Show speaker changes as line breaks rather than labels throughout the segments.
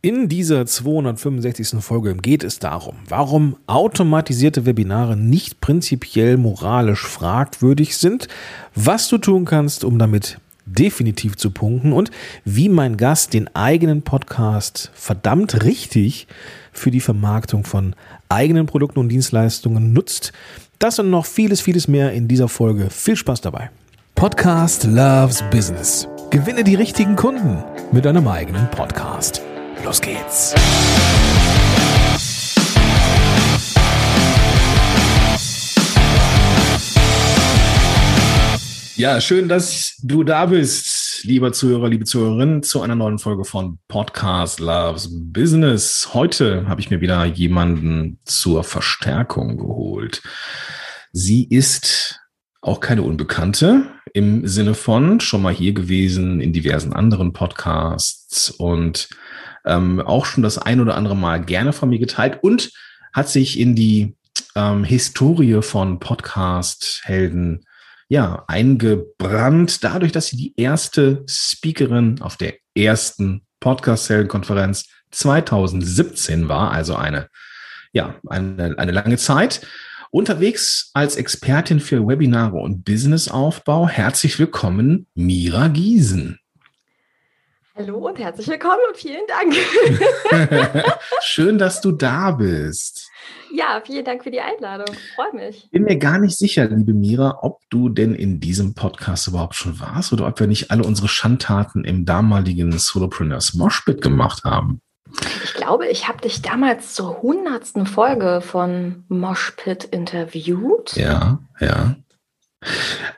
In dieser 265. Folge geht es darum, warum automatisierte Webinare nicht prinzipiell moralisch fragwürdig sind, was du tun kannst, um damit definitiv zu punkten und wie mein Gast den eigenen Podcast verdammt richtig für die Vermarktung von eigenen Produkten und Dienstleistungen nutzt. Das und noch vieles, vieles mehr in dieser Folge. Viel Spaß dabei. Podcast Loves Business. Gewinne die richtigen Kunden mit einem eigenen Podcast. Los geht's. Ja, schön, dass du da bist, lieber Zuhörer, liebe Zuhörerin, zu einer neuen Folge von Podcast Loves Business. Heute habe ich mir wieder jemanden zur Verstärkung geholt. Sie ist auch keine Unbekannte im Sinne von schon mal hier gewesen in diversen anderen Podcasts und ähm, auch schon das ein oder andere Mal gerne von mir geteilt und hat sich in die ähm, Historie von Podcast-Helden ja, eingebrannt, dadurch, dass sie die erste Speakerin auf der ersten Podcast-Helden-Konferenz 2017 war, also eine, ja, eine, eine lange Zeit. Unterwegs als Expertin für Webinare und Businessaufbau. Herzlich willkommen, Mira Giesen.
Hallo und herzlich willkommen und vielen Dank.
Schön, dass du da bist.
Ja, vielen Dank für die Einladung. Freue mich.
Bin mir gar nicht sicher, liebe Mira, ob du denn in diesem Podcast überhaupt schon warst oder ob wir nicht alle unsere Schandtaten im damaligen Solopreneurs Moshpit gemacht haben.
Ich glaube, ich habe dich damals zur hundertsten Folge von Moshpit interviewt.
Ja, ja.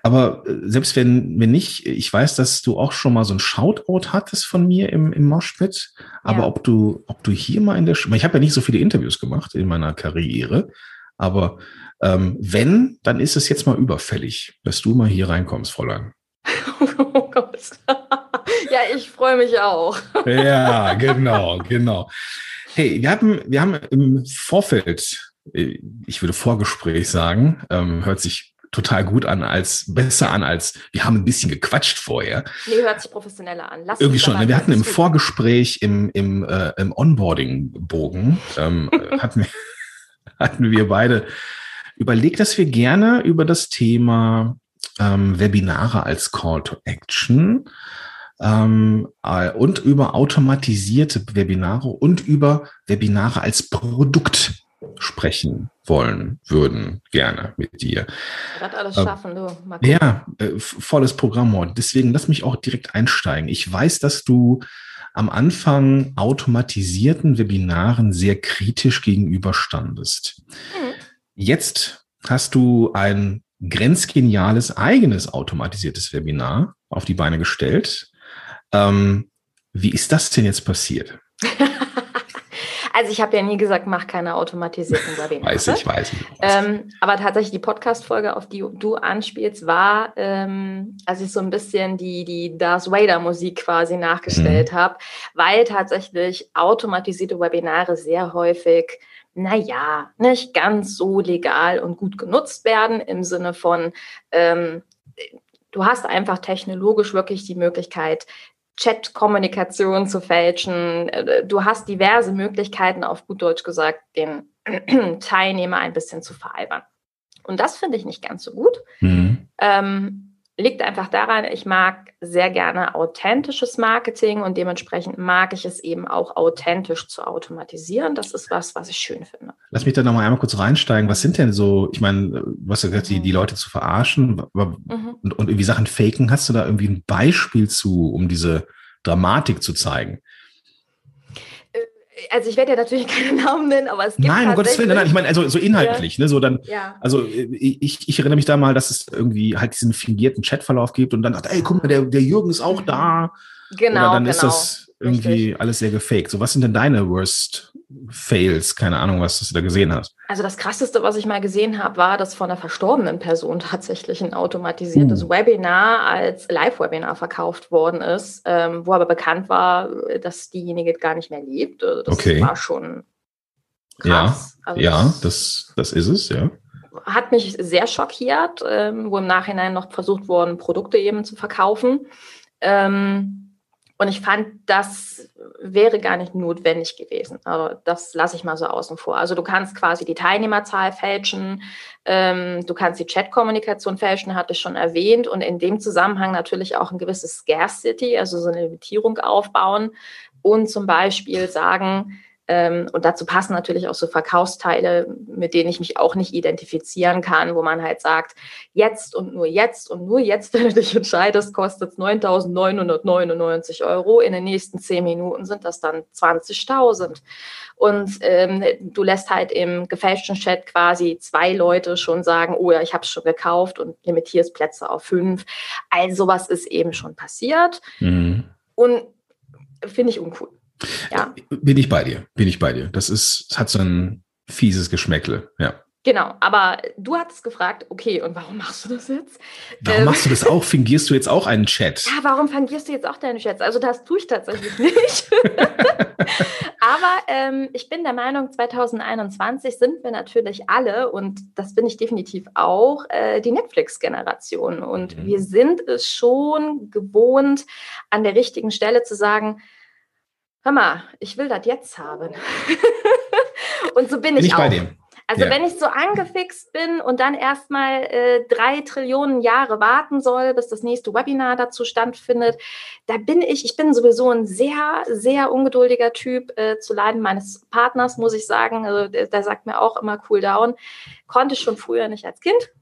Aber äh, selbst wenn, wenn nicht, ich weiß, dass du auch schon mal so ein Shoutout hattest von mir im, im Moshpit. Aber ja. ob du, ob du hier mal in der, ich habe ja nicht so viele Interviews gemacht in meiner Karriere, aber ähm, wenn, dann ist es jetzt mal überfällig, dass du mal hier reinkommst, Fräulein.
Oh Gott. ja, ich freue mich auch.
ja, genau, genau. Hey, wir haben, wir haben im Vorfeld, äh, ich würde Vorgespräch sagen, ähm, hört sich total gut an, als besser an, als wir haben ein bisschen gequatscht vorher.
Nee, hört sich professioneller an.
Lass Irgendwie schon. Ne? Wir hatten im Vorgespräch, im, im, äh, im Onboarding-Bogen, ähm, hatten, wir, hatten wir beide überlegt, dass wir gerne über das Thema ähm, Webinare als Call to Action ähm, äh, und über automatisierte Webinare und über Webinare als Produkt sprechen wollen würden, gerne mit dir.
Das alles äh, schaffen, du.
Ja, äh, volles Programm heute. Deswegen lass mich auch direkt einsteigen. Ich weiß, dass du am Anfang automatisierten Webinaren sehr kritisch gegenüberstandest. Mhm. Jetzt hast du ein grenzgeniales eigenes automatisiertes Webinar auf die Beine gestellt. Ähm, wie ist das denn jetzt passiert?
Also ich habe ja nie gesagt, mach keine automatisierten Webinare.
weiß ich, weiß ich.
Ähm, aber tatsächlich die Podcast-Folge, auf die du anspielst, war, ähm, als ich so ein bisschen die, die Darth Vader-Musik quasi nachgestellt mhm. habe, weil tatsächlich automatisierte Webinare sehr häufig naja, nicht ganz so legal und gut genutzt werden im Sinne von, ähm, du hast einfach technologisch wirklich die Möglichkeit, Chat-Kommunikation zu fälschen. Äh, du hast diverse Möglichkeiten, auf gut Deutsch gesagt, den Teilnehmer ein bisschen zu veralbern. Und das finde ich nicht ganz so gut. Mhm. Ähm, liegt einfach daran, ich mag sehr gerne authentisches Marketing und dementsprechend mag ich es eben auch authentisch zu automatisieren. Das ist was, was ich schön finde.
Lass mich da nochmal einmal kurz reinsteigen. Was sind denn so, ich meine, was du gesagt, die, die Leute zu verarschen mhm. und, und irgendwie Sachen faken? Hast du da irgendwie ein Beispiel zu, um diese Dramatik zu zeigen?
Also ich werde ja natürlich keine Namen nennen, aber es gibt
Nein, um Gottes Willen, nein, ich meine, also so inhaltlich, ja. ne, so dann, ja. also ich, ich erinnere mich da mal, dass es irgendwie halt diesen fingierten Chatverlauf gibt und dann dachte, ey, guck mal, der, der Jürgen ist auch da.
Genau,
Oder dann
genau.
ist das irgendwie Richtig. alles sehr gefaked. So, was sind denn deine Worst Fails? Keine Ahnung, was du da gesehen hast.
Also das krasseste, was ich mal gesehen habe, war, dass von einer verstorbenen Person tatsächlich ein automatisiertes uh. Webinar als Live-Webinar verkauft worden ist, ähm, wo aber bekannt war, dass diejenige gar nicht mehr lebt. Also das
okay.
war schon
krass. Ja, also ja das, das ist es, ja.
Hat mich sehr schockiert, ähm, wo im Nachhinein noch versucht worden, Produkte eben zu verkaufen. Ähm, Und ich fand, das wäre gar nicht notwendig gewesen. Aber das lasse ich mal so außen vor. Also du kannst quasi die Teilnehmerzahl fälschen, ähm, du kannst die Chatkommunikation fälschen, hatte ich schon erwähnt, und in dem Zusammenhang natürlich auch ein gewisses Scarcity, also so eine Limitierung aufbauen und zum Beispiel sagen, und dazu passen natürlich auch so Verkaufsteile, mit denen ich mich auch nicht identifizieren kann, wo man halt sagt, jetzt und nur jetzt und nur jetzt, wenn du dich entscheidest, kostet es 9.999 Euro. In den nächsten zehn Minuten sind das dann 20.000. Und ähm, du lässt halt im gefälschten Chat quasi zwei Leute schon sagen, oh ja, ich habe es schon gekauft und limitierst Plätze auf fünf. All sowas ist eben schon passiert. Mhm. Und finde ich uncool.
Ja. Bin ich bei dir, bin ich bei dir. Das ist, hat so ein fieses Geschmäckle, ja.
Genau, aber du hattest gefragt, okay, und warum machst du das jetzt?
Warum ähm, machst du das auch? Fingierst du jetzt auch einen Chat?
Ja, warum fingierst du jetzt auch deine Chats? Also das tue ich tatsächlich nicht. aber ähm, ich bin der Meinung, 2021 sind wir natürlich alle, und das bin ich definitiv auch, äh, die Netflix-Generation. Und mhm. wir sind es schon gewohnt, an der richtigen Stelle zu sagen, hör mal, ich will das jetzt haben. und so bin, bin ich, ich auch. Also ja. wenn ich so angefixt bin und dann erstmal äh, drei Trillionen Jahre warten soll, bis das nächste Webinar dazu stattfindet, da bin ich, ich bin sowieso ein sehr, sehr ungeduldiger Typ äh, zu Leiden meines Partners, muss ich sagen. Also der, der sagt mir auch immer cool down. Konnte ich schon früher nicht als Kind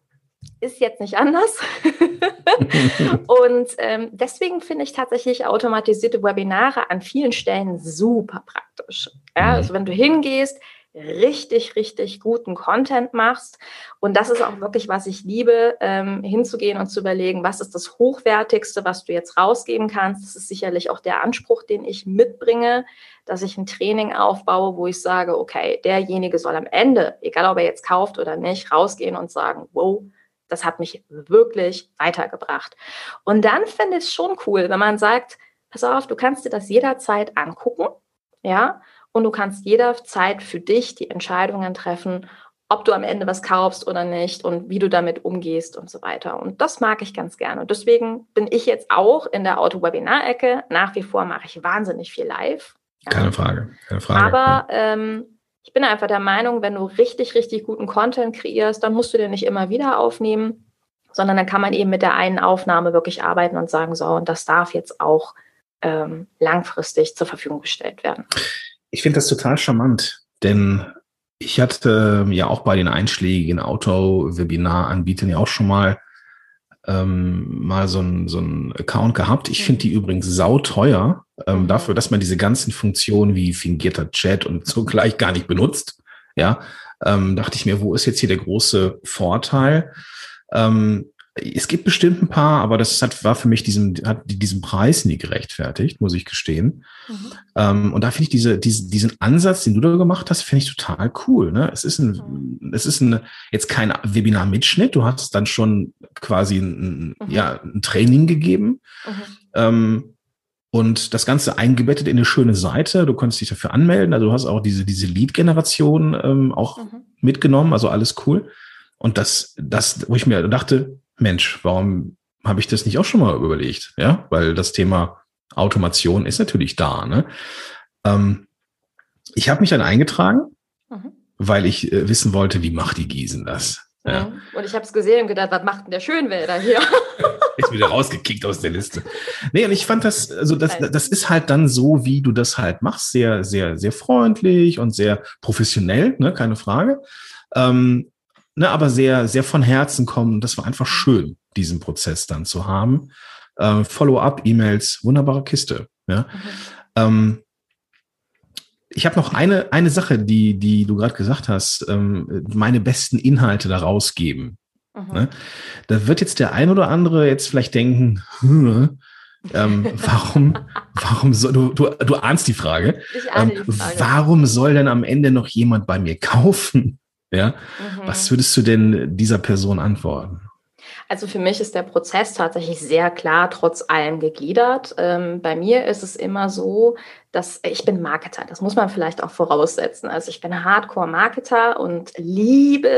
ist jetzt nicht anders. und ähm, deswegen finde ich tatsächlich automatisierte Webinare an vielen Stellen super praktisch. Ja, mhm. also wenn du hingehst, richtig, richtig guten Content machst. Und das ist auch wirklich, was ich liebe, ähm, hinzugehen und zu überlegen, was ist das Hochwertigste, was du jetzt rausgeben kannst. Das ist sicherlich auch der Anspruch, den ich mitbringe, dass ich ein Training aufbaue, wo ich sage, okay, derjenige soll am Ende, egal ob er jetzt kauft oder nicht, rausgehen und sagen, wow, das hat mich wirklich weitergebracht. Und dann finde ich es schon cool, wenn man sagt, pass auf, du kannst dir das jederzeit angucken, ja, und du kannst jederzeit für dich die Entscheidungen treffen, ob du am Ende was kaufst oder nicht und wie du damit umgehst und so weiter. Und das mag ich ganz gerne. Und deswegen bin ich jetzt auch in der Auto-Webinar-Ecke. Nach wie vor mache ich wahnsinnig viel live.
Keine Frage, keine Frage.
Aber ähm, ich bin einfach der Meinung, wenn du richtig, richtig guten Content kreierst, dann musst du den nicht immer wieder aufnehmen, sondern dann kann man eben mit der einen Aufnahme wirklich arbeiten und sagen, so, und das darf jetzt auch ähm, langfristig zur Verfügung gestellt werden.
Ich finde das total charmant, denn ich hatte ja auch bei den einschlägigen Auto-Webinar-Anbietern ja auch schon mal ähm, mal so ein, so ein Account gehabt. Ich finde die übrigens sauteuer ähm, mhm. dafür, dass man diese ganzen Funktionen wie fingierter Chat und so gleich gar nicht benutzt. Ja, ähm, dachte ich mir, wo ist jetzt hier der große Vorteil? Ähm, es gibt bestimmt ein paar, aber das hat, war für mich diesem, hat diesem Preis nie gerechtfertigt, muss ich gestehen. Mhm. Ähm, und da finde ich diese, diese, diesen Ansatz, den du da gemacht hast, finde ich total cool. Ne? Es ist ein, mhm. es ist ein, jetzt kein Webinar-Mitschnitt. Du hast dann schon quasi ein, mhm. ja, ein Training gegeben. Mhm. Ähm, und das Ganze eingebettet in eine schöne Seite. Du konntest dich dafür anmelden. Also du hast auch diese, diese Lead-Generation ähm, auch mhm. mitgenommen. Also alles cool. Und das, das, wo ich mir dachte, Mensch, warum habe ich das nicht auch schon mal überlegt? Ja, weil das Thema Automation ist natürlich da. Ne? Ähm, ich habe mich dann eingetragen, mhm. weil ich äh, wissen wollte, wie macht die Gießen das?
Ja. Und ich habe es gesehen und gedacht, was macht denn der Schönwälder hier?
ist wieder rausgekickt aus der Liste. Nee, und ich fand das, also das, das ist halt dann so, wie du das halt machst, sehr, sehr, sehr freundlich und sehr professionell, ne, keine Frage. Ähm, ne, aber sehr, sehr von Herzen kommen. Das war einfach schön, diesen Prozess dann zu haben. Äh, Follow-up-E-Mails, wunderbare Kiste. Ja. Mhm. Ähm, ich habe noch eine, eine Sache, die, die du gerade gesagt hast, ähm, meine besten Inhalte da rausgeben. Mhm. Ne? Da wird jetzt der ein oder andere jetzt vielleicht denken, hm, ähm, warum, warum soll, du, du, du ahnst die Frage. Ich ahne ähm, die Frage. Warum soll denn am Ende noch jemand bei mir kaufen? Ja. Mhm. Was würdest du denn dieser Person antworten?
Also für mich ist der Prozess tatsächlich sehr klar trotz allem gegliedert. Ähm, bei mir ist es immer so, dass ich bin Marketer. Das muss man vielleicht auch voraussetzen. Also ich bin Hardcore-Marketer und liebe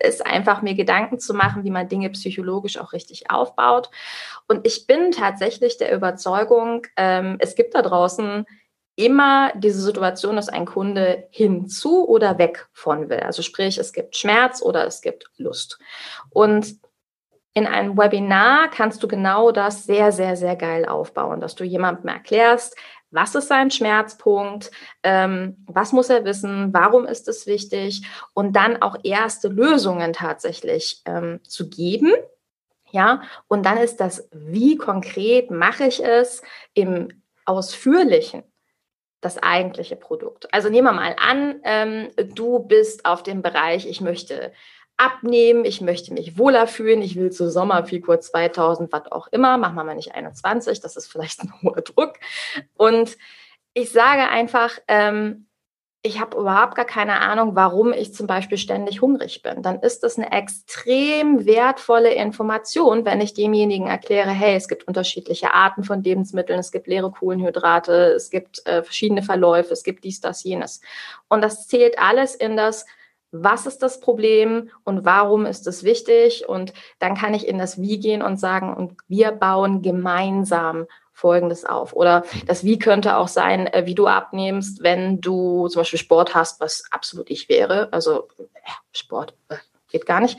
es einfach, mir Gedanken zu machen, wie man Dinge psychologisch auch richtig aufbaut. Und ich bin tatsächlich der Überzeugung, ähm, es gibt da draußen immer diese Situation, dass ein Kunde hinzu oder weg von will. Also sprich, es gibt Schmerz oder es gibt Lust. Und in einem Webinar kannst du genau das sehr, sehr, sehr geil aufbauen, dass du jemandem erklärst, was ist sein Schmerzpunkt, ähm, was muss er wissen, warum ist es wichtig und dann auch erste Lösungen tatsächlich ähm, zu geben. Ja, und dann ist das, wie konkret mache ich es im Ausführlichen das eigentliche Produkt. Also nehmen wir mal an, ähm, du bist auf dem Bereich, ich möchte abnehmen, ich möchte mich wohler fühlen, ich will zu Sommerfigur 2000, was auch immer, machen wir mal nicht 21, das ist vielleicht ein hoher Druck. Und ich sage einfach, ähm, ich habe überhaupt gar keine Ahnung, warum ich zum Beispiel ständig hungrig bin, dann ist das eine extrem wertvolle Information, wenn ich demjenigen erkläre, hey, es gibt unterschiedliche Arten von Lebensmitteln, es gibt leere Kohlenhydrate, es gibt äh, verschiedene Verläufe, es gibt dies, das, jenes. Und das zählt alles in das, was ist das Problem und warum ist es wichtig? Und dann kann ich in das Wie gehen und sagen, und wir bauen gemeinsam Folgendes auf. Oder das Wie könnte auch sein, äh, wie du abnimmst, wenn du zum Beispiel Sport hast, was absolut ich wäre. Also Sport äh, geht gar nicht.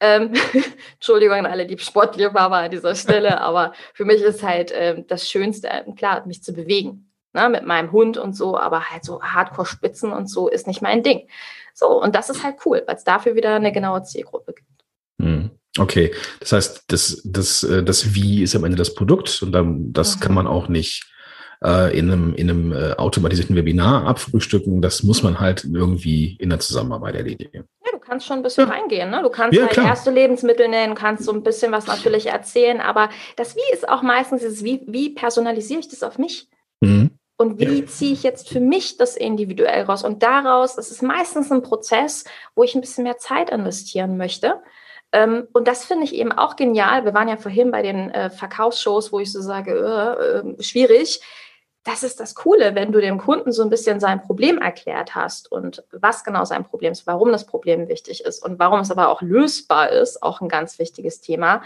Ähm, Entschuldigung an alle die Sportliebhaber an dieser Stelle, aber für mich ist halt äh, das Schönste, äh, klar, mich zu bewegen. Ne, mit meinem Hund und so, aber halt so Hardcore-Spitzen und so ist nicht mein Ding. So, und das ist halt cool, weil es dafür wieder eine genaue Zielgruppe gibt.
Hm. Okay, das heißt, das, das, äh, das Wie ist am Ende das Produkt und dann, das mhm. kann man auch nicht äh, in einem, in einem äh, automatisierten Webinar abfrühstücken. Das muss man halt irgendwie in der Zusammenarbeit erledigen.
Ja, du kannst schon ein bisschen ja. reingehen. Ne? Du kannst ja, halt klar. erste Lebensmittel nennen, kannst so ein bisschen was natürlich erzählen, aber das Wie ist auch meistens dieses Wie, wie personalisiere ich das auf mich? Mhm. Und wie ja. ziehe ich jetzt für mich das individuell raus? Und daraus, das ist meistens ein Prozess, wo ich ein bisschen mehr Zeit investieren möchte. Ähm, und das finde ich eben auch genial. Wir waren ja vorhin bei den äh, Verkaufsshows, wo ich so sage, äh, äh, schwierig. Das ist das Coole, wenn du dem Kunden so ein bisschen sein Problem erklärt hast und was genau sein Problem ist, warum das Problem wichtig ist und warum es aber auch lösbar ist, auch ein ganz wichtiges Thema,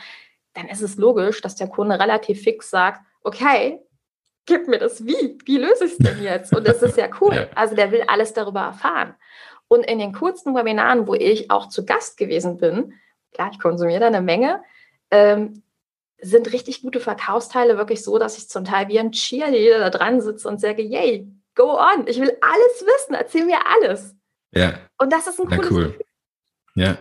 dann ist es logisch, dass der Kunde relativ fix sagt, okay, gib mir das wie, wie löse ich es denn jetzt? Und das ist ja cool. Also der will alles darüber erfahren. Und in den kurzen Webinaren, wo ich auch zu Gast gewesen bin, klar, ich konsumiere da eine Menge, ähm, sind richtig gute Verkaufsteile wirklich so, dass ich zum Teil wie ein Cheerleader da dran sitze und sage, yay, go on, ich will alles wissen, erzähl mir alles.
Ja.
Und das ist ein cooles
ja, cool. Gefühl. Ja.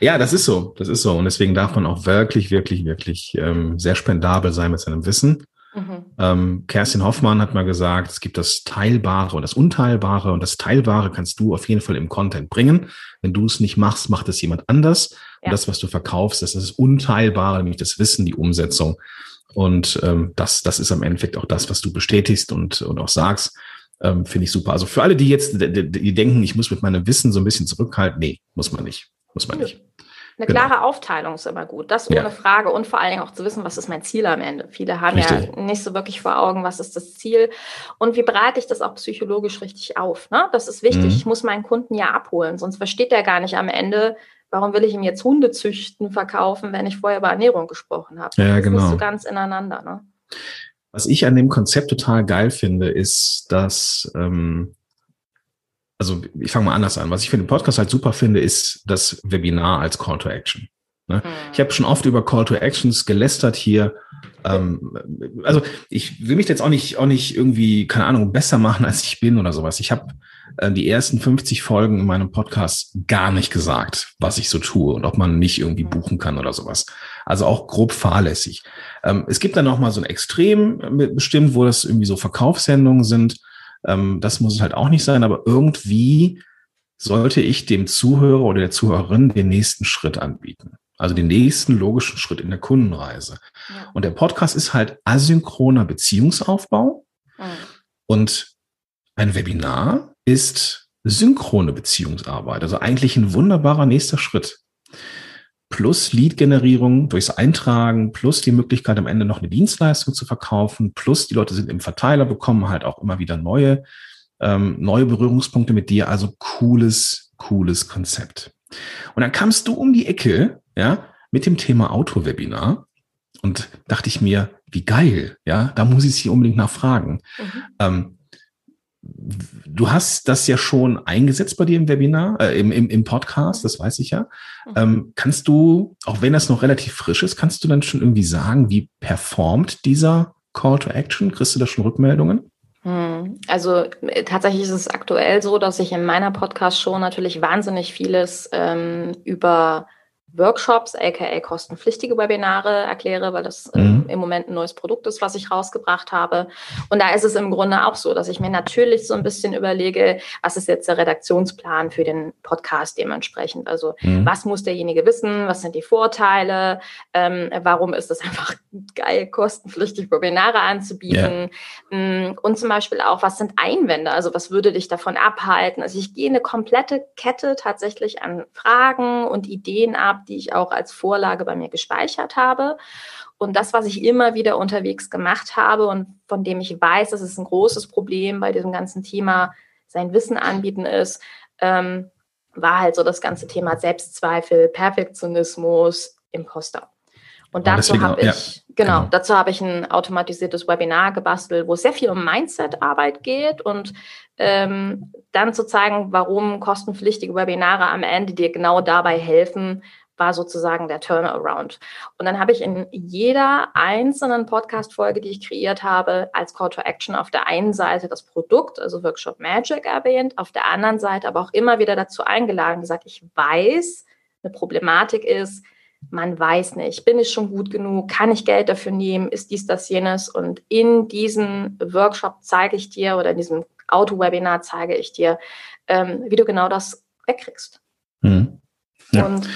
Ja, das ist so, das ist so. Und deswegen darf man auch wirklich, wirklich, wirklich ähm, sehr spendabel sein mit seinem Wissen. Mhm. Ähm, Kerstin Hoffmann hat mal gesagt, es gibt das Teilbare und das Unteilbare und das Teilbare kannst du auf jeden Fall im Content bringen. Wenn du es nicht machst, macht es jemand anders. Ja. Und das, was du verkaufst, das ist das Unteilbare, nämlich das Wissen, die Umsetzung. Und ähm, das, das ist am Endeffekt auch das, was du bestätigst und, und auch sagst. Ähm, Finde ich super. Also für alle, die jetzt, die, die denken, ich muss mit meinem Wissen so ein bisschen zurückhalten, nee, muss man nicht. Muss man nicht.
Eine genau. klare Aufteilung ist immer gut, das ohne ja. Frage und vor allen Dingen auch zu wissen, was ist mein Ziel am Ende. Viele haben richtig. ja nicht so wirklich vor Augen, was ist das Ziel und wie bereite ich das auch psychologisch richtig auf. Ne? Das ist wichtig. Mhm. Ich muss meinen Kunden ja abholen, sonst versteht er gar nicht am Ende, warum will ich ihm jetzt Hundezüchten verkaufen, wenn ich vorher über Ernährung gesprochen habe.
Ja, das genau. ist
so ganz ineinander. Ne?
Was ich an dem Konzept total geil finde, ist, dass ähm, also ich fange mal anders an. Was ich für den Podcast halt super finde, ist das Webinar als Call to Action. Ne? Hm. Ich habe schon oft über Call to Actions gelästert hier. Ähm, also ich will mich jetzt auch nicht, auch nicht irgendwie, keine Ahnung, besser machen, als ich bin oder sowas. Ich habe äh, die ersten 50 Folgen in meinem Podcast gar nicht gesagt, was ich so tue und ob man mich irgendwie hm. buchen kann oder sowas. Also auch grob fahrlässig. Ähm, es gibt dann noch mal so ein Extrem äh, bestimmt, wo das irgendwie so Verkaufssendungen sind ähm, das muss es halt auch nicht sein, aber irgendwie sollte ich dem Zuhörer oder der Zuhörerin den nächsten Schritt anbieten. Also den nächsten logischen Schritt in der Kundenreise. Ja. Und der Podcast ist halt asynchroner Beziehungsaufbau. Mhm. Und ein Webinar ist synchrone Beziehungsarbeit. Also eigentlich ein wunderbarer nächster Schritt. Plus Lead-Generierung durchs Eintragen, plus die Möglichkeit am Ende noch eine Dienstleistung zu verkaufen, plus die Leute sind im Verteiler, bekommen halt auch immer wieder neue, ähm, neue Berührungspunkte mit dir. Also cooles, cooles Konzept. Und dann kamst du um die Ecke, ja, mit dem Thema Autowebinar und dachte ich mir, wie geil, ja, da muss ich sie unbedingt nachfragen. Mhm. Ähm, du hast das ja schon eingesetzt bei dir im Webinar, äh, im, im, im Podcast, das weiß ich ja. Mhm. Ähm, kannst du, auch wenn das noch relativ frisch ist, kannst du dann schon irgendwie sagen, wie performt dieser Call to Action? Kriegst du da schon Rückmeldungen?
Hm, also äh, tatsächlich ist es aktuell so, dass ich in meiner Podcast schon natürlich wahnsinnig vieles ähm, über Workshops, aka kostenpflichtige Webinare erkläre, weil das äh, mhm. im Moment ein neues Produkt ist, was ich rausgebracht habe. Und da ist es im Grunde auch so, dass ich mir natürlich so ein bisschen überlege, was ist jetzt der Redaktionsplan für den Podcast dementsprechend. Also mhm. was muss derjenige wissen, was sind die Vorteile, ähm, warum ist es einfach geil, kostenpflichtig Webinare anzubieten yeah. und zum Beispiel auch, was sind Einwände, also was würde dich davon abhalten. Also ich gehe eine komplette Kette tatsächlich an Fragen und Ideen ab, die ich auch als Vorlage bei mir gespeichert habe. Und das, was ich immer wieder unterwegs gemacht habe und von dem ich weiß, dass es ein großes Problem bei diesem ganzen Thema sein Wissen anbieten ist, ähm, war halt so das ganze Thema Selbstzweifel, Perfektionismus, Imposter. Und dazu habe ich, ja, genau, genau, dazu habe ich ein automatisiertes Webinar gebastelt, wo es sehr viel um Mindset-Arbeit geht und ähm, dann zu zeigen, warum kostenpflichtige Webinare am Ende dir genau dabei helfen, war sozusagen der Turnaround. Und dann habe ich in jeder einzelnen Podcast-Folge, die ich kreiert habe, als Call to Action auf der einen Seite das Produkt, also Workshop Magic erwähnt, auf der anderen Seite aber auch immer wieder dazu eingeladen, gesagt, ich weiß, eine Problematik ist, man weiß nicht, bin ich schon gut genug, kann ich Geld dafür nehmen, ist dies, das, jenes. Und in diesem Workshop zeige ich dir oder in diesem Auto-Webinar zeige ich dir, ähm, wie du genau das wegkriegst. Mhm. Ja. Und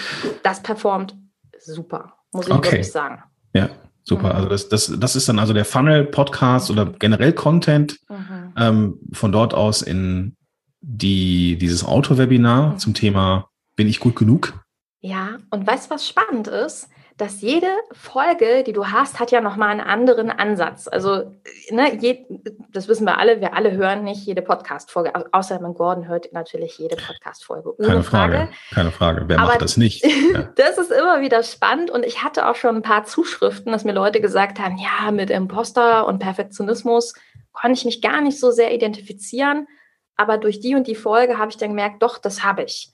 das performt super, muss ich okay. wirklich sagen.
Ja, super. Mhm. Also das, das, das ist dann also der Funnel-Podcast oder generell Content mhm. ähm, von dort aus in die, dieses Auto-Webinar mhm. zum Thema Bin ich gut genug?
Ja, und weißt du, was spannend ist? Dass jede Folge, die du hast, hat ja nochmal einen anderen Ansatz. Also, ne, je, das wissen wir alle, wir alle hören nicht jede Podcast-Folge, außer mein Gordon hört natürlich jede Podcast-Folge.
Keine Frage, Frage, keine Frage. Wer Aber macht das nicht?
Ja. das ist immer wieder spannend und ich hatte auch schon ein paar Zuschriften, dass mir Leute gesagt haben, ja, mit Imposter und Perfektionismus konnte ich mich gar nicht so sehr identifizieren. Aber durch die und die Folge habe ich dann gemerkt, doch, das habe ich.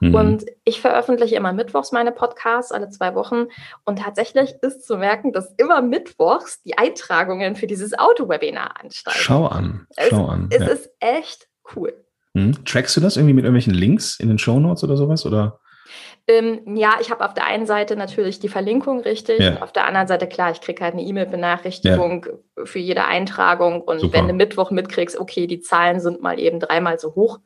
Mhm. Und ich veröffentliche immer mittwochs meine Podcasts, alle zwei Wochen. Und tatsächlich ist zu merken, dass immer mittwochs die Eintragungen für dieses Auto-Webinar ansteigen.
Schau an, schau
es,
an.
Es ja. ist echt cool.
Mhm. Trackst du das irgendwie mit irgendwelchen Links in den Show Notes oder sowas? Oder?
Ähm, ja, ich habe auf der einen Seite natürlich die Verlinkung richtig ja. und auf der anderen Seite, klar, ich kriege halt eine E-Mail-Benachrichtigung ja. für jede Eintragung und Super. wenn du Mittwoch mitkriegst, okay, die Zahlen sind mal eben dreimal so hoch,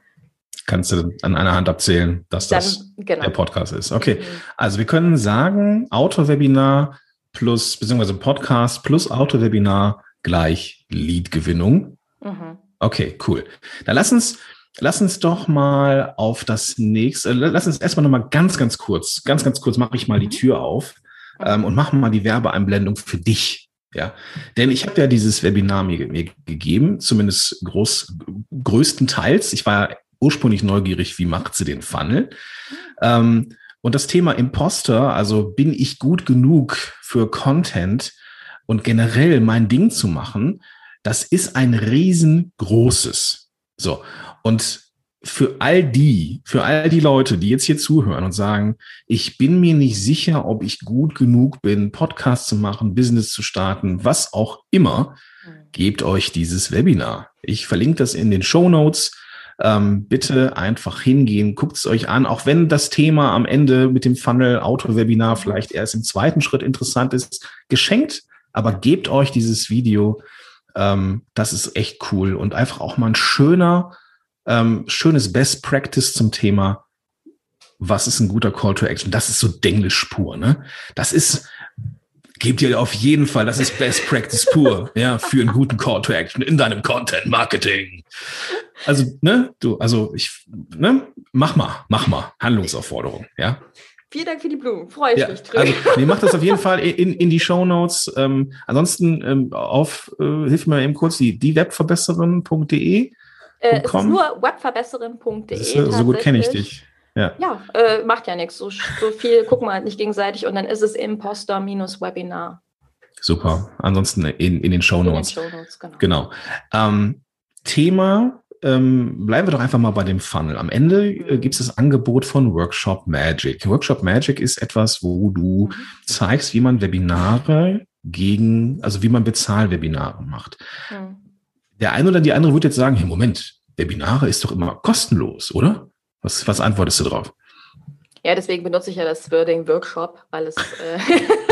kannst du an einer Hand abzählen, dass das Dann, genau. der Podcast ist. Okay, mhm. also wir können sagen, Auto-Webinar plus, beziehungsweise Podcast plus Auto-Webinar gleich Lead-Gewinnung. Mhm. Okay, cool. Dann lass uns, lass uns doch mal auf das nächste, lass uns erstmal nochmal ganz, ganz kurz, ganz, ganz kurz mache ich mal die mhm. Tür auf ähm, und mache mal die Werbeeinblendung für dich. Ja, denn ich habe ja dieses Webinar mir, mir gegeben, zumindest groß, größtenteils. Ich war ursprünglich neugierig, wie macht sie den Funnel? Ähm, und das Thema Imposter, also bin ich gut genug für Content und generell mein Ding zu machen, das ist ein riesengroßes. So. Und für all die, für all die Leute, die jetzt hier zuhören und sagen, ich bin mir nicht sicher, ob ich gut genug bin, Podcast zu machen, Business zu starten, was auch immer, hm. gebt euch dieses Webinar. Ich verlinke das in den Show Notes. Ähm, bitte einfach hingehen, guckt es euch an, auch wenn das Thema am Ende mit dem Funnel Auto-Webinar vielleicht erst im zweiten Schritt interessant ist, geschenkt, aber gebt euch dieses Video. Ähm, das ist echt cool und einfach auch mal ein schöner, ähm, schönes Best Practice zum Thema was ist ein guter Call to Action? Das ist so Denglisch pur, ne? Das ist, gebt ihr auf jeden Fall, das ist Best Practice pur, ja, für einen guten Call to Action in deinem Content Marketing. Also, ne, du, also ich, ne, mach mal, mach mal, Handlungsaufforderung, ja.
Vielen Dank für die Blumen. Freue ich
ja,
mich drüber.
Also, nee, macht das auf jeden Fall in, in die Show Notes. Ähm, ansonsten ähm, auf, äh, hilf mir eben kurz, die, die webverbesserin.de.
Äh, es ist nur webverbesserin.de.
So gut kenne ich dich.
Ja, ja äh, macht ja nichts. So, so viel gucken wir halt nicht gegenseitig und dann ist es Imposter-Webinar.
Super. Ansonsten in, in den Show Notes. Genau. genau. Ähm, Thema ähm, bleiben wir doch einfach mal bei dem Funnel. Am Ende äh, mhm. gibt es das Angebot von Workshop Magic. Workshop Magic ist etwas, wo du mhm. zeigst, wie man Webinare gegen, also wie man Bezahlwebinare macht. Mhm. Der eine oder die andere wird jetzt sagen, hey, Moment, Webinare ist doch immer kostenlos, oder? Was, was antwortest du drauf?
Ja, deswegen benutze ich ja das Wording Workshop, weil es äh,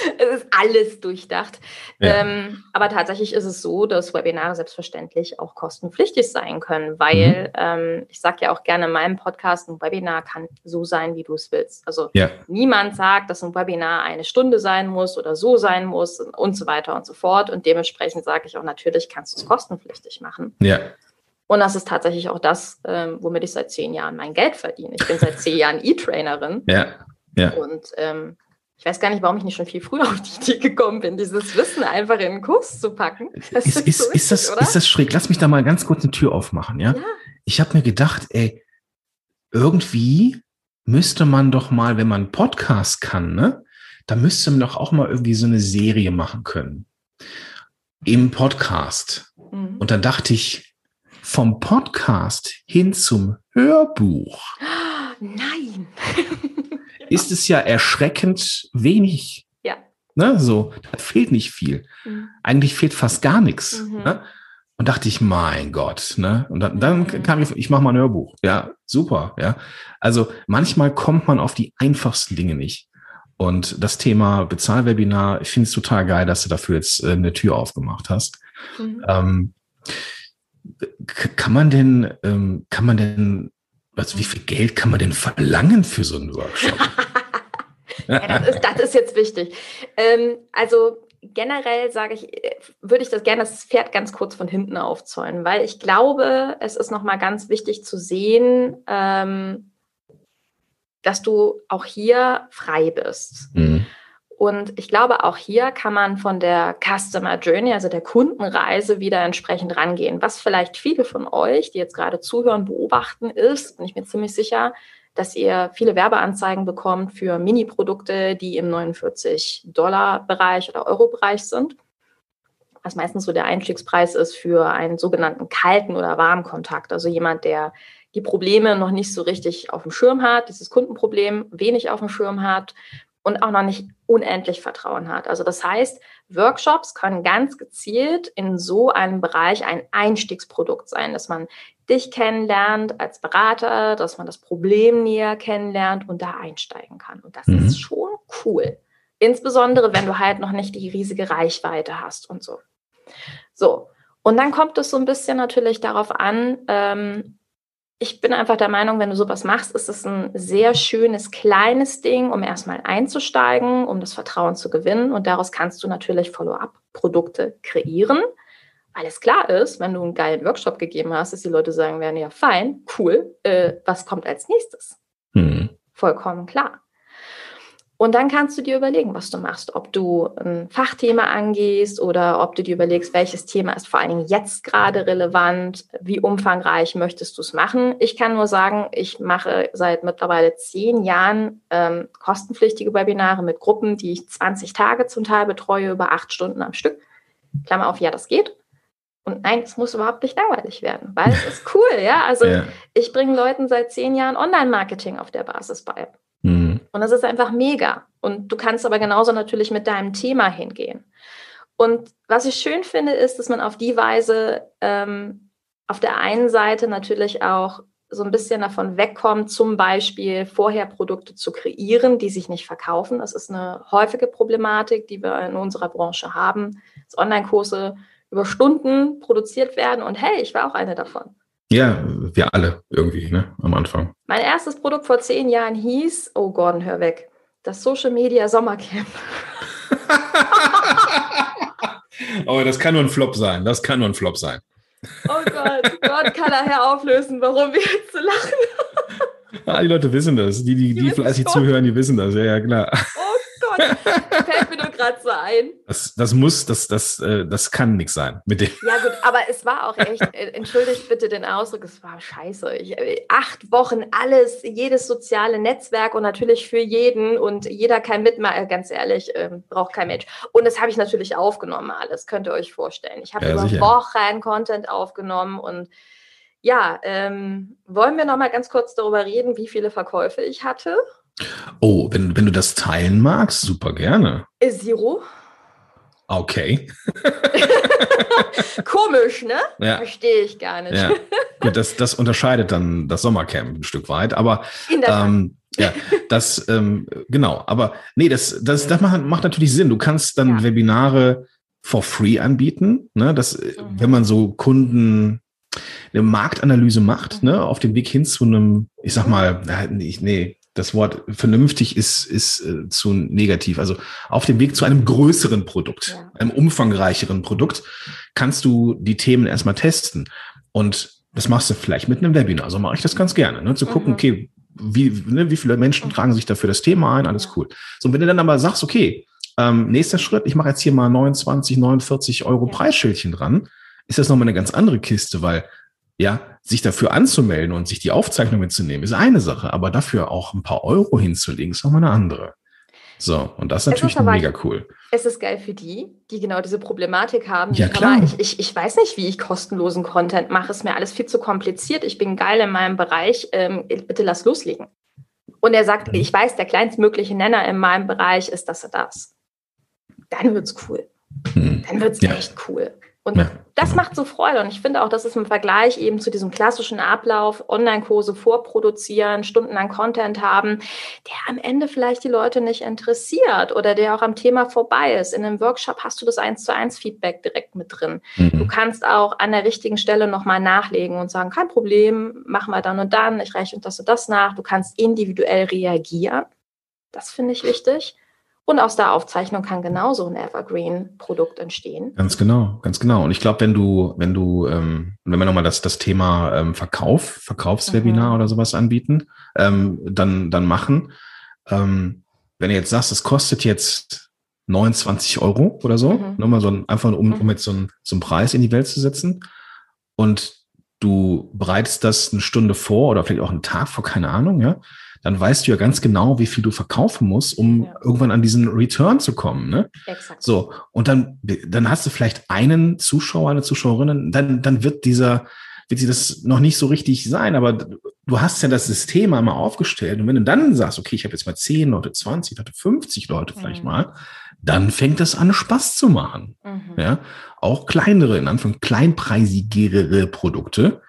es ist alles durchdacht. Ja. Ähm, aber tatsächlich ist es so, dass Webinare selbstverständlich auch kostenpflichtig sein können, weil mhm. ähm, ich sage ja auch gerne in meinem Podcast, ein Webinar kann so sein, wie du es willst. Also ja. niemand sagt, dass ein Webinar eine Stunde sein muss oder so sein muss und so weiter und so fort. Und dementsprechend sage ich auch, natürlich kannst du es kostenpflichtig machen.
Ja.
Und das ist tatsächlich auch das, ähm, womit ich seit zehn Jahren mein Geld verdiene. Ich bin seit zehn Jahren E-Trainerin.
Ja. Ja.
Und ähm, ich weiß gar nicht, warum ich nicht schon viel früher auf die Idee gekommen bin, dieses Wissen einfach in einen Kurs zu packen.
Das ist, ist, so ist, das, ist das schräg? Lass mich da mal ganz kurz eine Tür aufmachen, ja? ja. Ich habe mir gedacht, ey, irgendwie müsste man doch mal, wenn man Podcast kann, ne, da müsste man doch auch mal irgendwie so eine Serie machen können. Im Podcast. Mhm. Und dann dachte ich, vom Podcast hin zum Hörbuch.
Nein.
ist es ja erschreckend wenig.
Ja.
Ne, so, da fehlt nicht viel. Mhm. Eigentlich fehlt fast gar nichts. Mhm. Ne? Und dachte ich, mein Gott, ne? Und dann, dann mhm. kam ich, ich mache mal ein Hörbuch. Ja, super, ja. Also manchmal kommt man auf die einfachsten Dinge nicht. Und das Thema Bezahlwebinar, ich finde es total geil, dass du dafür jetzt äh, eine Tür aufgemacht hast. Mhm. Ähm, kann man denn, ähm, kann man denn also wie viel Geld kann man denn verlangen für so einen Workshop?
ja, das, ist, das ist jetzt wichtig. Ähm, also generell sage ich, würde ich das gerne das Pferd ganz kurz von hinten aufzäunen, weil ich glaube, es ist nochmal ganz wichtig zu sehen, ähm, dass du auch hier frei bist. Mhm. Und ich glaube, auch hier kann man von der Customer Journey, also der Kundenreise, wieder entsprechend rangehen. Was vielleicht viele von euch, die jetzt gerade zuhören, beobachten, ist, bin ich mir ziemlich sicher, dass ihr viele Werbeanzeigen bekommt für Mini-Produkte, die im 49-Dollar-Bereich oder Euro-Bereich sind. Was meistens so der Einstiegspreis ist für einen sogenannten kalten oder warmen Kontakt. Also jemand, der die Probleme noch nicht so richtig auf dem Schirm hat, dieses Kundenproblem wenig auf dem Schirm hat und auch noch nicht unendlich Vertrauen hat. Also das heißt, Workshops können ganz gezielt in so einem Bereich ein Einstiegsprodukt sein, dass man dich kennenlernt als Berater, dass man das Problem näher kennenlernt und da einsteigen kann. Und das mhm. ist schon cool. Insbesondere, wenn du halt noch nicht die riesige Reichweite hast und so. So. Und dann kommt es so ein bisschen natürlich darauf an, ähm, ich bin einfach der Meinung, wenn du sowas machst, ist es ein sehr schönes, kleines Ding, um erstmal einzusteigen, um das Vertrauen zu gewinnen. Und daraus kannst du natürlich Follow-up-Produkte kreieren, weil es klar ist, wenn du einen geilen Workshop gegeben hast, dass die Leute sagen werden, ja, fein, cool, äh, was kommt als nächstes? Hm. Vollkommen klar. Und dann kannst du dir überlegen, was du machst, ob du ein Fachthema angehst oder ob du dir überlegst, welches Thema ist vor allen Dingen jetzt gerade relevant, wie umfangreich möchtest du es machen. Ich kann nur sagen, ich mache seit mittlerweile zehn Jahren ähm, kostenpflichtige Webinare mit Gruppen, die ich 20 Tage zum Teil betreue, über acht Stunden am Stück. Klammer auf, ja, das geht. Und nein, es muss überhaupt nicht langweilig werden, weil es ist cool, ja. Also ja. ich bringe Leuten seit zehn Jahren Online-Marketing auf der Basis bei. Und das ist einfach mega. Und du kannst aber genauso natürlich mit deinem Thema hingehen. Und was ich schön finde, ist, dass man auf die Weise ähm, auf der einen Seite natürlich auch so ein bisschen davon wegkommt, zum Beispiel vorher Produkte zu kreieren, die sich nicht verkaufen. Das ist eine häufige Problematik, die wir in unserer Branche haben, dass Online-Kurse über Stunden produziert werden. Und hey, ich war auch eine davon.
Ja, wir alle irgendwie, ne, am Anfang.
Mein erstes Produkt vor zehn Jahren hieß, oh Gordon, hör weg, das Social Media Sommercamp.
oh, das kann nur ein Flop sein. Das kann nur ein Flop sein.
Oh Gott, Gott kann nachher auflösen, warum wir jetzt so lachen.
Ah, die Leute wissen das. Die, die, die, die fleißig zuhören, die wissen das. Ja, ja, klar.
Oh fällt mir nur gerade so ein.
Das, das muss, das, das, äh, das kann nichts sein mit dem.
Ja gut, aber es war auch echt, äh, entschuldigt bitte den Ausdruck, es war scheiße. Ich, äh, acht Wochen alles, jedes soziale Netzwerk und natürlich für jeden und jeder kann mitmachen, ganz ehrlich, ähm, braucht kein Mensch. Und das habe ich natürlich aufgenommen alles, könnt ihr euch vorstellen. Ich habe ja, über sicher. Wochen Content aufgenommen und ja, ähm, wollen wir noch mal ganz kurz darüber reden, wie viele Verkäufe ich hatte?
Oh, wenn, wenn du das teilen magst, super gerne.
Zero.
Okay.
Komisch, ne? Ja. Verstehe ich gar nicht.
Ja. ja. das, das unterscheidet dann das Sommercamp ein Stück weit. Aber ähm, ja, das, ähm, genau. Aber nee, das, das, das macht, macht natürlich Sinn. Du kannst dann ja. Webinare for free anbieten. Ne? Das, mhm. wenn man so Kunden eine Marktanalyse macht, mhm. ne, auf dem Weg hin zu einem, ich sag mal, nee, nee das Wort vernünftig ist, ist äh, zu negativ. Also auf dem Weg zu einem größeren Produkt, ja. einem umfangreicheren Produkt, kannst du die Themen erstmal testen. Und das machst du vielleicht mit einem Webinar. Also mache ich das ganz gerne, ne? zu gucken, mhm. okay, wie, ne, wie viele Menschen tragen sich dafür das Thema ein, alles cool. So, und wenn du dann aber sagst, okay, ähm, nächster Schritt, ich mache jetzt hier mal 29, 49 Euro ja. Preisschildchen dran, ist das nochmal eine ganz andere Kiste, weil ja, sich dafür anzumelden und sich die Aufzeichnung mitzunehmen, ist eine Sache, aber dafür auch ein paar Euro hinzulegen, ist nochmal eine andere. So, und das ist natürlich ist mega cool.
Es ist geil für die, die genau diese Problematik haben.
Ja, klar.
Ich, ich, ich weiß nicht, wie ich kostenlosen Content mache. Ist mir alles viel zu kompliziert. Ich bin geil in meinem Bereich. Ähm, bitte lass loslegen. Und er sagt, mhm. ich weiß, der kleinstmögliche Nenner in meinem Bereich ist das und das. Dann wird's cool. Mhm. Dann wird's ja. echt cool. Und ja, das genau. macht so Freude. Und ich finde auch, das ist im Vergleich eben zu diesem klassischen Ablauf, Online-Kurse vorproduzieren, stundenlang Content haben, der am Ende vielleicht die Leute nicht interessiert oder der auch am Thema vorbei ist. In einem Workshop hast du das eins zu eins Feedback direkt mit drin. Mhm. Du kannst auch an der richtigen Stelle nochmal nachlegen und sagen, kein Problem, machen wir dann und dann, ich reiche das und das nach. Du kannst individuell reagieren. Das finde ich wichtig. Und aus der Aufzeichnung kann genauso ein Evergreen-Produkt entstehen.
Ganz genau, ganz genau. Und ich glaube, wenn du, wenn du, ähm, wenn wir nochmal das, das Thema ähm, Verkauf, Verkaufswebinar mhm. oder sowas anbieten, ähm, dann, dann machen. Ähm, wenn du jetzt sagst, es kostet jetzt 29 Euro oder so, mhm. nochmal so ein, einfach um, um mhm. jetzt so einen, so einen Preis in die Welt zu setzen und du bereitest das eine Stunde vor oder vielleicht auch einen Tag vor, keine Ahnung, ja, dann weißt du ja ganz genau, wie viel du verkaufen musst, um ja. irgendwann an diesen Return zu kommen. Ne? Exakt. So, und dann, dann hast du vielleicht einen Zuschauer, eine Zuschauerin, dann, dann wird dieser, wird sie das noch nicht so richtig sein, aber du hast ja das System einmal aufgestellt. Und wenn du dann sagst, okay, ich habe jetzt mal 10 Leute, 20 Leute, 50 Leute vielleicht mhm. mal, dann fängt es an, Spaß zu machen. Mhm. Ja, auch kleinere, in Anführungszeichen kleinpreisigere Produkte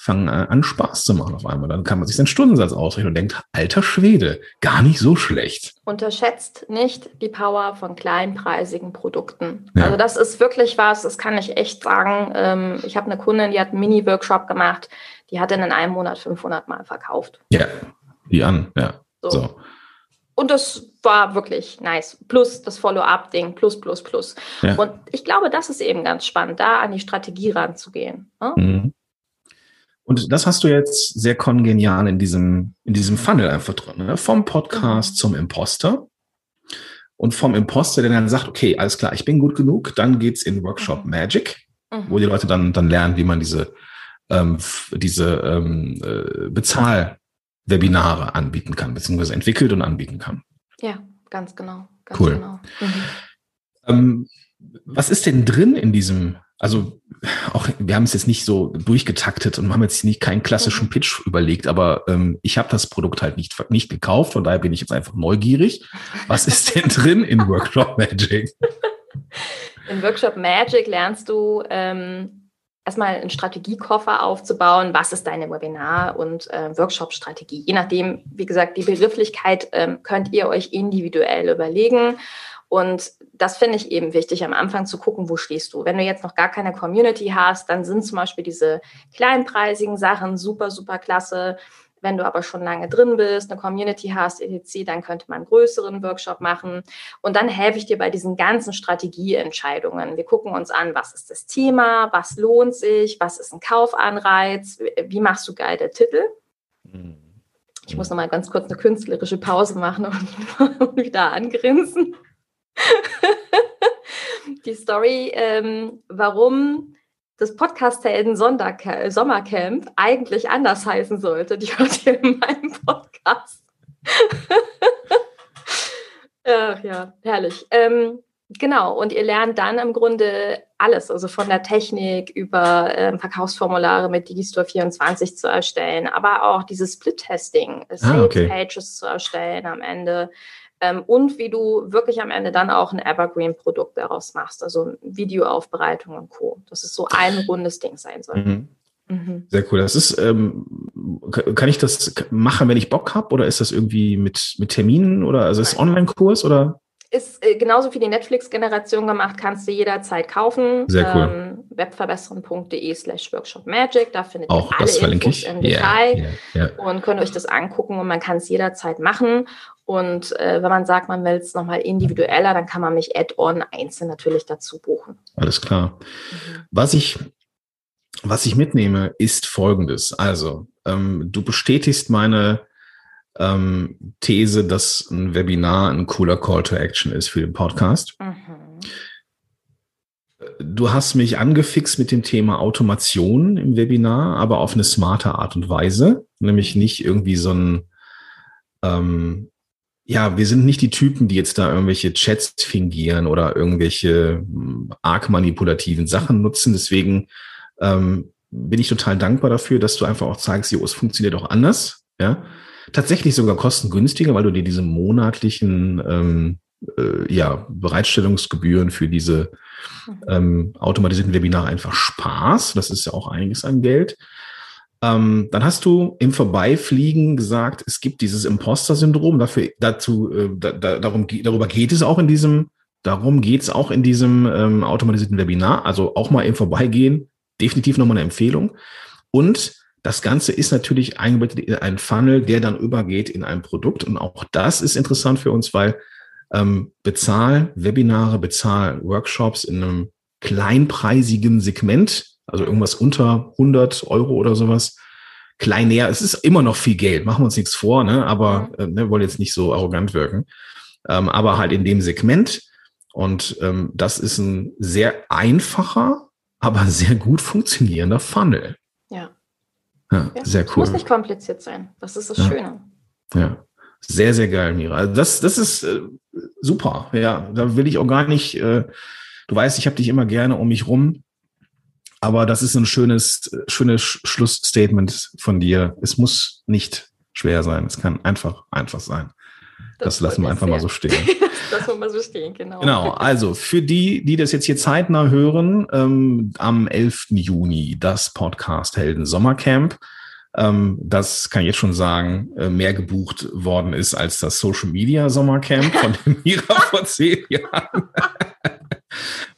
fangen an, Spaß zu machen auf einmal. Dann kann man sich seinen Stundensatz ausrechnen und denkt, alter Schwede, gar nicht so schlecht.
Unterschätzt nicht die Power von kleinpreisigen Produkten. Ja. Also das ist wirklich was, das kann ich echt sagen. Ähm, ich habe eine Kundin, die hat einen Mini-Workshop gemacht, die hat in einem Monat 500 Mal verkauft.
Ja, die an, ja.
so. so. Und das war wirklich nice. Plus das Follow-up-Ding, plus, plus, plus. Ja. Und ich glaube, das ist eben ganz spannend, da an die Strategie ranzugehen. Ne? Mhm.
Und das hast du jetzt sehr kongenial in diesem, in diesem Funnel einfach drin. Ne? Vom Podcast mhm. zum Imposter. Und vom Imposter, der dann sagt, okay, alles klar, ich bin gut genug, dann geht's in Workshop mhm. Magic, mhm. wo die Leute dann, dann lernen, wie man diese, ähm, diese ähm, äh, Bezahlwebinare anbieten kann, beziehungsweise entwickelt und anbieten kann.
Ja, ganz genau. Ganz
cool.
Genau.
Mhm. Ähm, was ist denn drin in diesem also auch wir haben es jetzt nicht so durchgetaktet und haben jetzt nicht keinen klassischen mhm. Pitch überlegt, aber ähm, ich habe das Produkt halt nicht nicht gekauft, von daher bin ich jetzt einfach neugierig. Was ist denn drin in Workshop Magic?
In Workshop Magic lernst du ähm, erstmal einen Strategiekoffer aufzubauen. Was ist deine Webinar- und äh, Workshop-Strategie? Je nachdem, wie gesagt, die Begrifflichkeit ähm, könnt ihr euch individuell überlegen. Und das finde ich eben wichtig, am Anfang zu gucken, wo stehst du. Wenn du jetzt noch gar keine Community hast, dann sind zum Beispiel diese kleinpreisigen Sachen super, super klasse. Wenn du aber schon lange drin bist, eine Community hast, etc., dann könnte man einen größeren Workshop machen. Und dann helfe ich dir bei diesen ganzen Strategieentscheidungen. Wir gucken uns an, was ist das Thema, was lohnt sich, was ist ein Kaufanreiz, wie machst du geile Titel. Mhm Ich muss noch mal ganz kurz eine künstlerische Pause machen und, und wieder angrinsen. die Story, ähm, warum das Podcast-Helden Sommercamp eigentlich anders heißen sollte, die hört ihr in meinem Podcast. Ach ja, herrlich. Ähm, genau, und ihr lernt dann im Grunde alles, also von der Technik über ähm, Verkaufsformulare mit Digistore 24 zu erstellen, aber auch dieses Split-Testing, ah, Sales-Pages okay. zu erstellen am Ende, ähm, und wie du wirklich am Ende dann auch ein Evergreen-Produkt daraus machst, also Videoaufbereitung und Co. Das ist so ein rundes Ding sein soll. Mhm.
Mhm. Sehr cool. Das ist, ähm, kann ich das machen, wenn ich Bock habe, oder ist das irgendwie mit, mit Terminen oder also ist es Online-Kurs oder?
Ist äh, genauso für die Netflix-Generation gemacht, kannst du jederzeit kaufen.
Sehr cool. Ähm,
webverbessern.de slash Workshop Magic, da findet
Auch,
ihr alle
Infos ich.
im Detail yeah, yeah, yeah. und könnt euch das angucken und man kann es jederzeit machen. Und äh, wenn man sagt, man will es nochmal individueller, dann kann man mich add-on einzeln natürlich dazu buchen.
Alles klar. Mhm. Was ich was ich mitnehme, ist folgendes. Also, ähm, du bestätigst meine ähm, These, dass ein Webinar ein cooler Call to Action ist für den Podcast. Mhm. Du hast mich angefixt mit dem Thema Automation im Webinar, aber auf eine smarte Art und Weise, nämlich nicht irgendwie so ein, ähm, ja, wir sind nicht die Typen, die jetzt da irgendwelche Chats fingieren oder irgendwelche hm, arg manipulativen Sachen nutzen. Deswegen ähm, bin ich total dankbar dafür, dass du einfach auch zeigst, jo, es funktioniert auch anders. Ja, tatsächlich sogar kostengünstiger, weil du dir diese monatlichen ähm, äh, ja, Bereitstellungsgebühren für diese mhm. ähm, automatisierten Webinare einfach sparst. Das ist ja auch einiges an Geld. Ähm, dann hast du im Vorbeifliegen gesagt, es gibt dieses Imposter-Syndrom. Dafür, dazu, äh, da, da, darum, darüber geht es auch in diesem, darum geht es auch in diesem ähm, automatisierten Webinar. Also auch mal im Vorbeigehen definitiv nochmal eine Empfehlung. Und das Ganze ist natürlich eingebettet in einen Funnel, der dann übergeht in ein Produkt. Und auch das ist interessant für uns, weil ähm, Bezahl-Webinare, Bezahl-Workshops in einem kleinpreisigen Segment, also irgendwas unter 100 Euro oder sowas, klein näher. Es ist immer noch viel Geld, machen wir uns nichts vor, ne? aber äh, ne, wollen jetzt nicht so arrogant wirken. Ähm, aber halt in dem Segment. Und ähm, das ist ein sehr einfacher, aber sehr gut funktionierender Funnel.
Ja.
Ja, ja sehr cool.
Muss nicht kompliziert sein. Das ist das
ja.
Schöne.
Ja. Sehr, sehr geil, Mira. Also das, das ist äh, super. Ja, da will ich auch gar nicht, äh, du weißt, ich habe dich immer gerne um mich rum. Aber das ist ein schönes, schönes Schlussstatement von dir. Es muss nicht schwer sein. Es kann einfach, einfach sein. Das, das lassen wir einfach sehr. mal so stehen.
das lassen wir mal so stehen, genau.
Genau, also für die, die das jetzt hier zeitnah hören, ähm, am 11. Juni das Podcast Helden Sommercamp. Ähm, das kann ich jetzt schon sagen, äh, mehr gebucht worden ist als das Social Media Sommercamp von dem Mira vor zehn Jahren.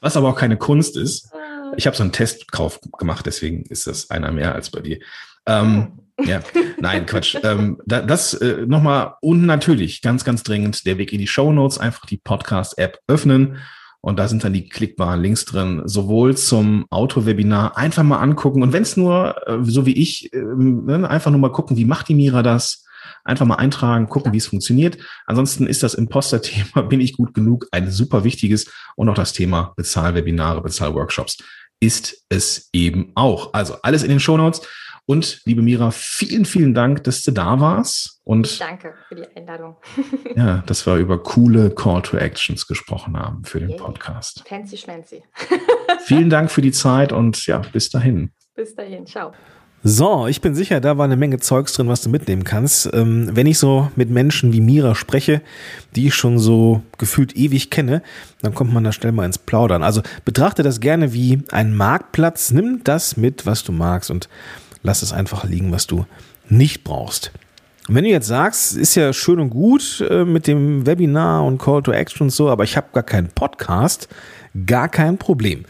Was aber auch keine Kunst ist. Ich habe so einen Testkauf gemacht, deswegen ist das einer mehr als bei dir. Ähm, ja, nein, Quatsch. ähm, da, das äh, nochmal und natürlich ganz, ganz dringend der Weg in die Show Notes, einfach die Podcast-App öffnen und da sind dann die klickbaren Links drin, sowohl zum Auto-Webinar einfach mal angucken und wenn es nur, äh, so wie ich, äh, einfach nur mal gucken, wie macht die Mira das, einfach mal eintragen, gucken, wie es funktioniert. Ansonsten ist das Imposter-Thema, bin ich gut genug, ein super wichtiges und auch das Thema Bezahlwebinare, Bezahlworkshops ist es eben auch. Also alles in den Show Notes. Und liebe Mira, vielen, vielen Dank, dass du da warst. Und
Danke für die Einladung.
ja, dass wir über coole Call to Actions gesprochen haben für den Yay. Podcast.
Fancy schmancy.
vielen Dank für die Zeit und ja, bis dahin.
Bis dahin, ciao.
So, ich bin sicher, da war eine Menge Zeugs drin, was du mitnehmen kannst. Ähm, wenn ich so mit Menschen wie Mira spreche, die ich schon so gefühlt ewig kenne, dann kommt man da schnell mal ins Plaudern. Also betrachte das gerne wie ein Marktplatz. Nimm das mit, was du magst und lass es einfach liegen, was du nicht brauchst. Und wenn du jetzt sagst, ist ja schön und gut äh, mit dem Webinar und Call to Action und so, aber ich habe gar keinen Podcast, gar kein Problem.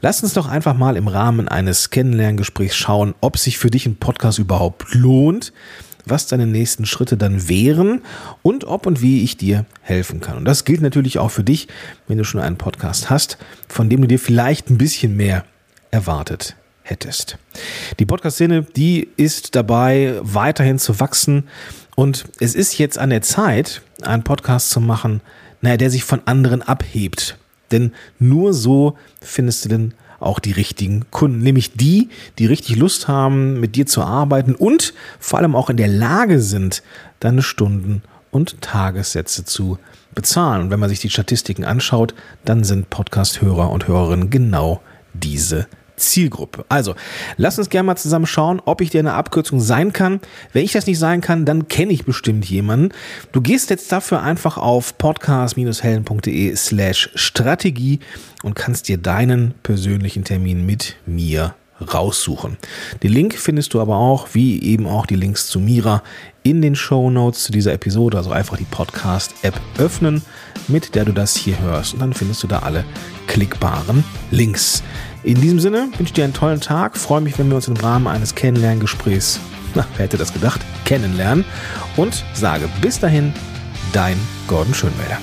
Lass uns doch einfach mal im Rahmen eines Kennenlerngesprächs schauen, ob sich für dich ein Podcast überhaupt lohnt, was deine nächsten Schritte dann wären und ob und wie ich dir helfen kann. Und das gilt natürlich auch für dich, wenn du schon einen Podcast hast, von dem du dir vielleicht ein bisschen mehr erwartet
hättest. Die Podcast-Szene, die ist dabei, weiterhin zu wachsen. Und es ist jetzt an der Zeit, einen Podcast zu machen, naja, der sich von anderen abhebt. Denn nur so findest du denn auch die richtigen Kunden, nämlich die, die richtig Lust haben, mit dir zu arbeiten und vor allem auch in der Lage sind, deine Stunden und Tagessätze zu bezahlen. Und wenn man sich die Statistiken anschaut, dann sind Podcast-Hörer und Hörerinnen genau diese Zielgruppe. Also, lass uns gerne mal zusammen schauen, ob ich dir eine Abkürzung sein kann. Wenn ich das nicht sein kann, dann kenne ich bestimmt jemanden. Du gehst jetzt dafür einfach auf podcast-helden.de slash Strategie und kannst dir deinen persönlichen Termin mit mir raussuchen. Den Link findest du aber auch, wie eben auch die Links zu Mira, in den Show Notes zu dieser Episode. Also einfach die Podcast-App öffnen, mit der du das hier hörst. Und dann findest du da alle klickbaren Links. In diesem Sinne wünsche ich dir einen tollen Tag. Freue mich, wenn wir uns im Rahmen eines Kennenlerngesprächs, na, wer hätte das gedacht, kennenlernen. Und sage bis dahin, dein Gordon Schönwälder.